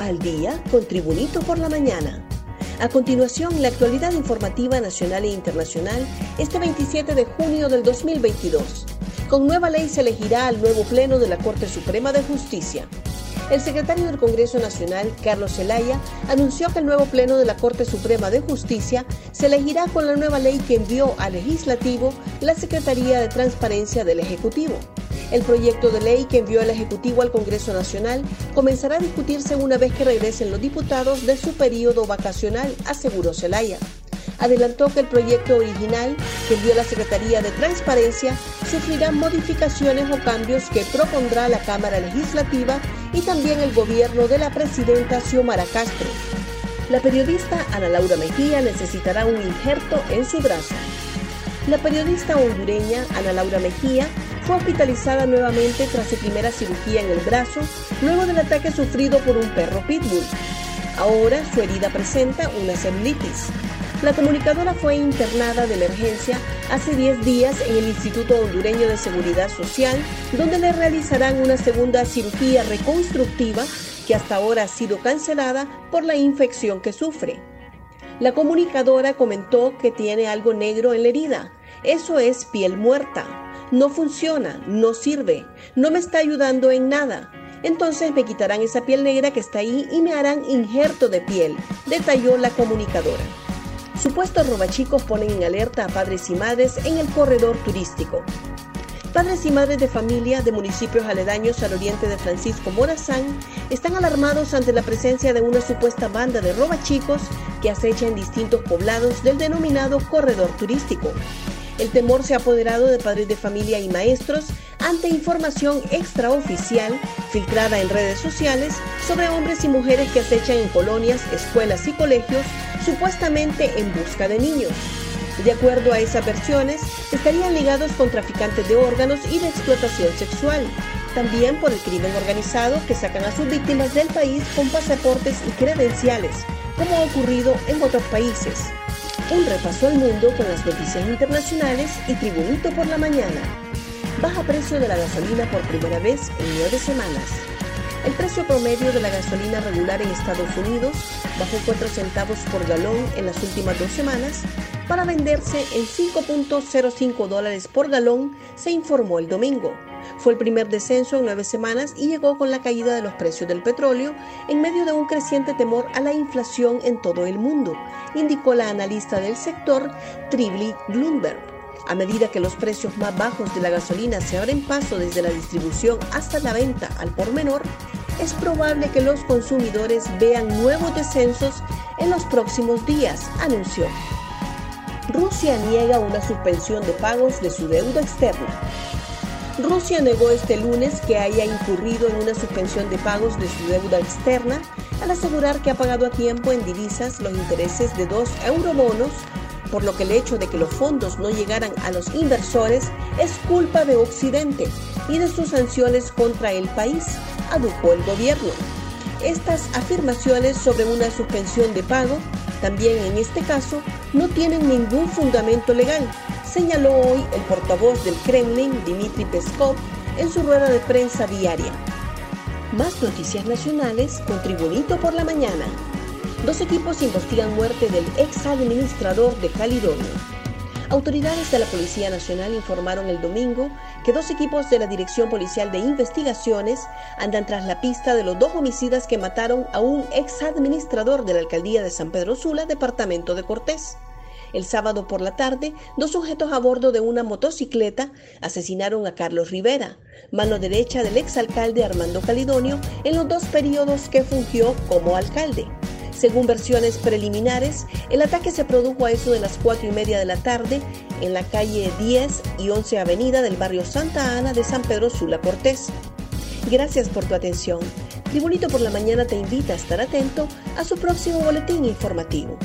Al día con Tribunito por la mañana. A continuación, la actualidad informativa nacional e internacional este 27 de junio del 2022. Con nueva ley se elegirá al nuevo Pleno de la Corte Suprema de Justicia. El secretario del Congreso Nacional, Carlos Zelaya, anunció que el nuevo Pleno de la Corte Suprema de Justicia se elegirá con la nueva ley que envió al Legislativo la Secretaría de Transparencia del Ejecutivo. El proyecto de ley que envió el Ejecutivo al Congreso Nacional comenzará a discutirse una vez que regresen los diputados de su periodo vacacional, aseguró Zelaya. Adelantó que el proyecto original que envió la Secretaría de Transparencia sufrirá modificaciones o cambios que propondrá la Cámara Legislativa y también el gobierno de la presidenta Xiomara Castro. La periodista Ana Laura Mejía necesitará un injerto en su brazo. La periodista hondureña Ana Laura Mejía fue hospitalizada nuevamente tras su primera cirugía en el brazo luego del ataque sufrido por un perro pitbull. Ahora su herida presenta una celulitis. La comunicadora fue internada de emergencia hace 10 días en el Instituto Hondureño de Seguridad Social, donde le realizarán una segunda cirugía reconstructiva que hasta ahora ha sido cancelada por la infección que sufre. La comunicadora comentó que tiene algo negro en la herida. Eso es piel muerta no funciona, no sirve, no me está ayudando en nada. Entonces me quitarán esa piel negra que está ahí y me harán injerto de piel, detalló la comunicadora. Supuestos robachicos ponen en alerta a padres y madres en el corredor turístico. Padres y madres de familia de municipios aledaños al oriente de Francisco Morazán están alarmados ante la presencia de una supuesta banda de robachicos que acecha en distintos poblados del denominado corredor turístico. El temor se ha apoderado de padres de familia y maestros ante información extraoficial filtrada en redes sociales sobre hombres y mujeres que acechan en colonias, escuelas y colegios supuestamente en busca de niños. De acuerdo a esas versiones, estarían ligados con traficantes de órganos y de explotación sexual. También por el crimen organizado que sacan a sus víctimas del país con pasaportes y credenciales, como ha ocurrido en otros países. Un repaso al mundo con las noticias internacionales y Tribunito por la mañana. Baja precio de la gasolina por primera vez en nueve semanas. El precio promedio de la gasolina regular en Estados Unidos bajó 4 centavos por galón en las últimas dos semanas para venderse en 5.05 dólares por galón, se informó el domingo. Fue el primer descenso en nueve semanas y llegó con la caída de los precios del petróleo en medio de un creciente temor a la inflación en todo el mundo, indicó la analista del sector Tribly Bloomberg. A medida que los precios más bajos de la gasolina se abren paso desde la distribución hasta la venta al por menor, es probable que los consumidores vean nuevos descensos en los próximos días, anunció. Rusia niega una suspensión de pagos de su deuda externa. Rusia negó este lunes que haya incurrido en una suspensión de pagos de su deuda externa al asegurar que ha pagado a tiempo en divisas los intereses de dos eurobonos, por lo que el hecho de que los fondos no llegaran a los inversores es culpa de Occidente y de sus sanciones contra el país, adujo el gobierno. Estas afirmaciones sobre una suspensión de pago, también en este caso, no tienen ningún fundamento legal, señaló hoy el portavoz del Kremlin, Dmitry Peskov, en su rueda de prensa diaria. Más noticias nacionales con Tribunito por la mañana. Dos equipos investigan muerte del ex administrador de Caledonia. Autoridades de la Policía Nacional informaron el domingo que dos equipos de la Dirección Policial de Investigaciones andan tras la pista de los dos homicidas que mataron a un ex administrador de la alcaldía de San Pedro Sula, departamento de Cortés. El sábado por la tarde, dos sujetos a bordo de una motocicleta asesinaron a Carlos Rivera, mano derecha del exalcalde Armando Calidonio, en los dos periodos que fungió como alcalde. Según versiones preliminares, el ataque se produjo a eso de las cuatro y media de la tarde en la calle 10 y 11 Avenida del barrio Santa Ana de San Pedro Sula Cortés. Gracias por tu atención. Tribunito por la Mañana te invita a estar atento a su próximo boletín informativo.